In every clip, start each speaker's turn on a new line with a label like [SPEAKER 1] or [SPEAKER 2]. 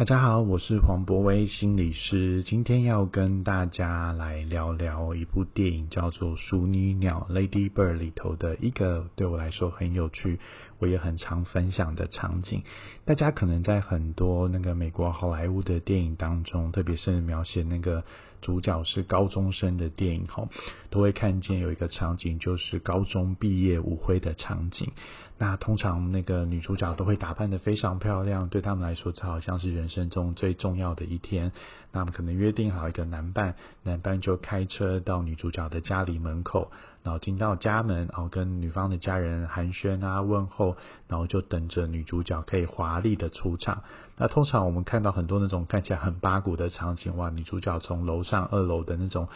[SPEAKER 1] 大家好，我是黄博威心理师，今天要跟大家来聊聊一部电影，叫做《熟女鸟》（Lady Bird） 里头的一个对我来说很有趣，我也很常分享的场景。大家可能在很多那个美国好莱坞的电影当中，特别是描写那个主角是高中生的电影后，都会看见有一个场景，就是高中毕业舞会的场景。那通常那个女主角都会打扮的非常漂亮，对他们来说，这好像是人生中最重要的一天。那么可能约定好一个男伴，男伴就开车到女主角的家里门口，然后进到家门，然后跟女方的家人寒暄啊问候，然后就等着女主角可以华丽的出场。那通常我们看到很多那种看起来很八股的场景，哇，女主角从楼上二楼的那种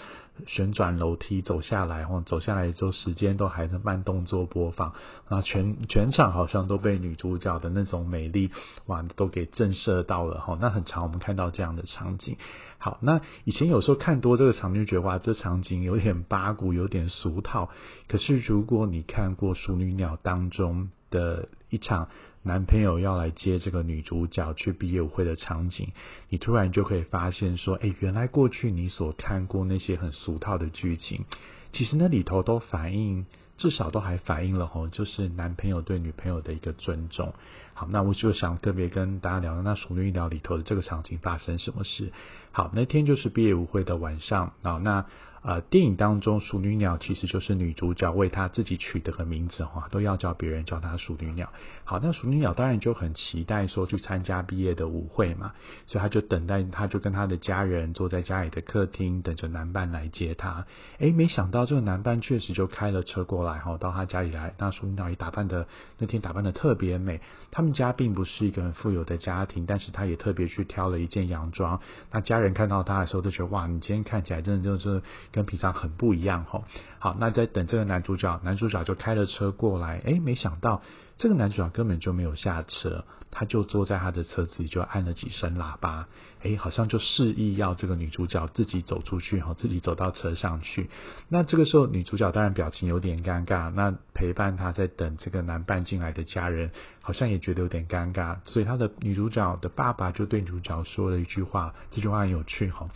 [SPEAKER 1] 旋转楼梯走下来，或走下来之后时间都还是慢动作播放，然后全全场好像都被女主角的那种美丽哇都给震慑到了哈。那很长我们看到这样的场景。好，那以前有时候看多这个场景，觉得哇，这场景有点八股，有点俗套。可是如果你看过《熟女鸟》当中的一场。男朋友要来接这个女主角去毕业舞会的场景，你突然就可以发现说，哎，原来过去你所看过那些很俗套的剧情，其实那里头都反映，至少都还反映了吼，就是男朋友对女朋友的一个尊重。好，那我就想特别跟大家聊，那熟女鸟里头的这个场景发生什么事？好，那天就是毕业舞会的晚上啊，那。呃，电影当中，熟女鸟其实就是女主角为她自己取的个名字哈，都要叫别人叫她熟女鸟。好，那熟女鸟当然就很期待说去参加毕业的舞会嘛，所以她就等待，她就跟她的家人坐在家里的客厅，等着男伴来接她。诶，没想到这个男伴确实就开了车过来哈，到她家里来。那熟女鸟也打扮的那天打扮的特别美。他们家并不是一个很富有的家庭，但是他也特别去挑了一件洋装。那家人看到他的时候都觉得哇，你今天看起来真的就是。跟平常很不一样哈，好，那在等这个男主角，男主角就开了车过来，诶，没想到这个男主角根本就没有下车，他就坐在他的车子里，就按了几声喇叭，诶，好像就示意要这个女主角自己走出去哈，自己走到车上去。那这个时候女主角当然表情有点尴尬，那陪伴他在等这个男伴进来的家人好像也觉得有点尴尬，所以他的女主角的爸爸就对女主角说了一句话，这句话很有趣哈，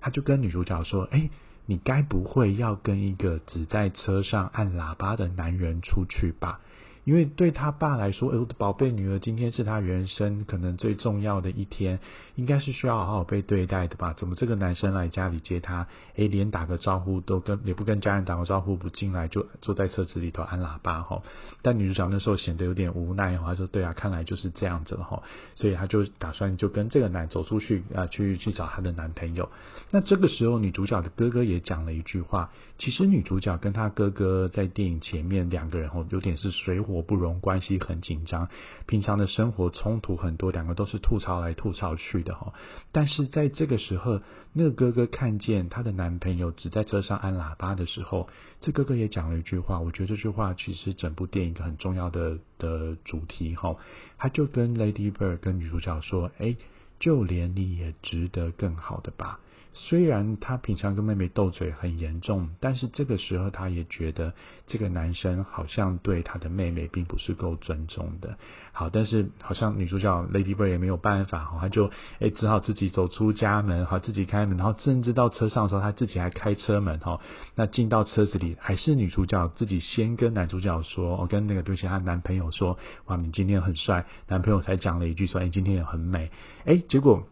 [SPEAKER 1] 他就跟女主角说，哎。你该不会要跟一个只在车上按喇叭的男人出去吧？因为对他爸来说，我的宝贝女儿今天是他人生可能最重要的一天，应该是需要好好被对待的吧？怎么这个男生来家里接她，诶，连打个招呼都跟也不跟家人打个招呼，不进来就坐在车子里头按喇叭哈？但女主角那时候显得有点无奈哈，说对啊，看来就是这样子了哈，所以她就打算就跟这个男走出去啊，去去找她的男朋友。那这个时候，女主角的哥哥也讲了一句话，其实女主角跟她哥哥在电影前面两个人哦，有点是水火。我不容，关系很紧张，平常的生活冲突很多，两个都是吐槽来吐槽去的哈。但是在这个时候，那个哥哥看见她的男朋友只在车上按喇叭的时候，这哥哥也讲了一句话，我觉得这句话其实整部电影一个很重要的的主题哈。他就跟 Lady Bird 跟女主角说：“哎，就连你也值得更好的吧。”虽然他平常跟妹妹斗嘴很严重，但是这个时候他也觉得这个男生好像对他的妹妹并不是够尊重的。好，但是好像女主角 Lady Bird 也没有办法，哈，她就哎只好自己走出家门，好，自己开门，然后甚至到车上的时候，她自己还开车门，哈，那进到车子里，还是女主角自己先跟男主角说，我跟那个对象她男朋友说，哇，你今天很帅，男朋友才讲了一句说，哎，今天也很美，哎，结果。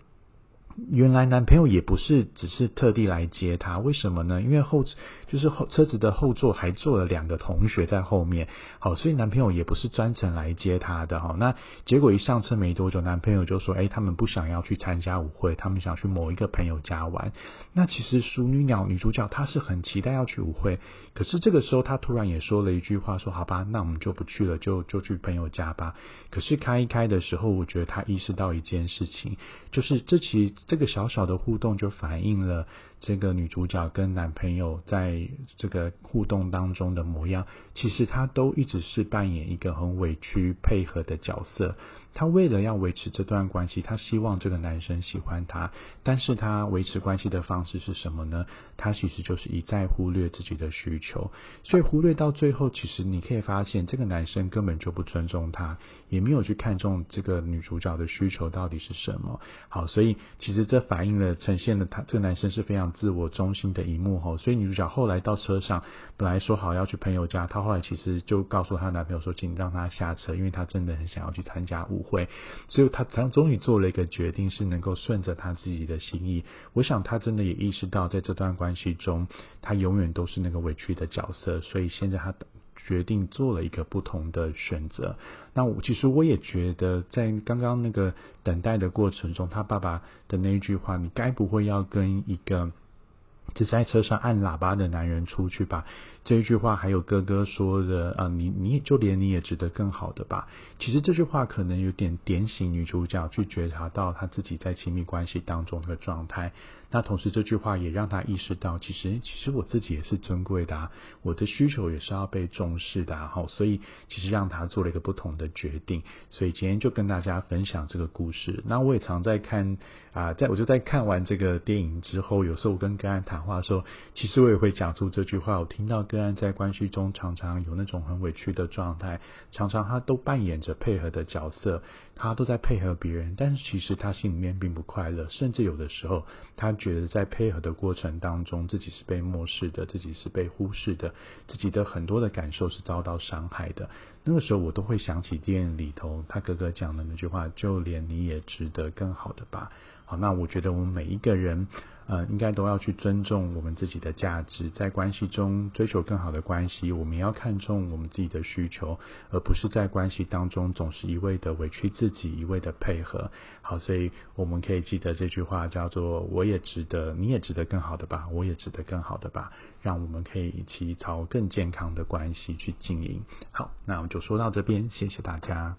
[SPEAKER 1] 原来男朋友也不是只是特地来接她，为什么呢？因为后就是后车子的后座还坐了两个同学在后面，好，所以男朋友也不是专程来接她的哈。那结果一上车没多久，男朋友就说：“哎，他们不想要去参加舞会，他们想去某一个朋友家玩。”那其实淑女鸟女主角她是很期待要去舞会，可是这个时候她突然也说了一句话，说：“好吧，那我们就不去了，就就去朋友家吧。”可是开一开的时候，我觉得她意识到一件事情，就是这其实。这个小小的互动就反映了这个女主角跟男朋友在这个互动当中的模样，其实她都一直是扮演一个很委屈配合的角色。她为了要维持这段关系，她希望这个男生喜欢她，但是她维持关系的方式是什么呢？她其实就是一再忽略自己的需求，所以忽略到最后，其实你可以发现，这个男生根本就不尊重她，也没有去看重这个女主角的需求到底是什么。好，所以其实这反映了、呈现了他这个男生是非常自我中心的一幕哈。所以女主角后来到车上，本来说好要去朋友家，她后来其实就告诉她男朋友说，请让他下车，因为她真的很想要去参加舞会。所以她才终于做了一个决定，是能够顺着她自己的心意。我想她真的也意识到，在这段关系中，她永远都是那个委屈的角色。所以现在她决定做了一个不同的选择。那我其实我也觉得，在刚刚那个等待的过程中，他爸爸的那一句话：“你该不会要跟一个只在车上按喇叭的男人出去吧？”这一句话还有哥哥说的啊，你你也就连你也值得更好的吧。其实这句话可能有点点醒女主角去觉察到她自己在亲密关系当中的状态。那同时这句话也让她意识到，其实其实我自己也是尊贵的，啊，我的需求也是要被重视的。好，所以其实让她做了一个不同的决定。所以今天就跟大家分享这个故事。那我也常在看啊，在我就在看完这个电影之后，有时候我跟个案谈话的时候，其实我也会讲出这句话。我听到。个案在关系中常常有那种很委屈的状态，常常他都扮演着配合的角色，他都在配合别人，但是其实他心里面并不快乐，甚至有的时候他觉得在配合的过程当中，自己是被漠视的，自己是被忽视的，自己的很多的感受是遭到伤害的。那个时候我都会想起电影里头他哥哥讲的那句话：“就连你也值得更好的吧。”好，那我觉得我们每一个人。呃，应该都要去尊重我们自己的价值，在关系中追求更好的关系，我们要看重我们自己的需求，而不是在关系当中总是一味的委屈自己，一味的配合。好，所以我们可以记得这句话，叫做“我也值得，你也值得更好的吧，我也值得更好的吧”，让我们可以一起朝更健康的关系去经营。好，那我们就说到这边，谢谢大家。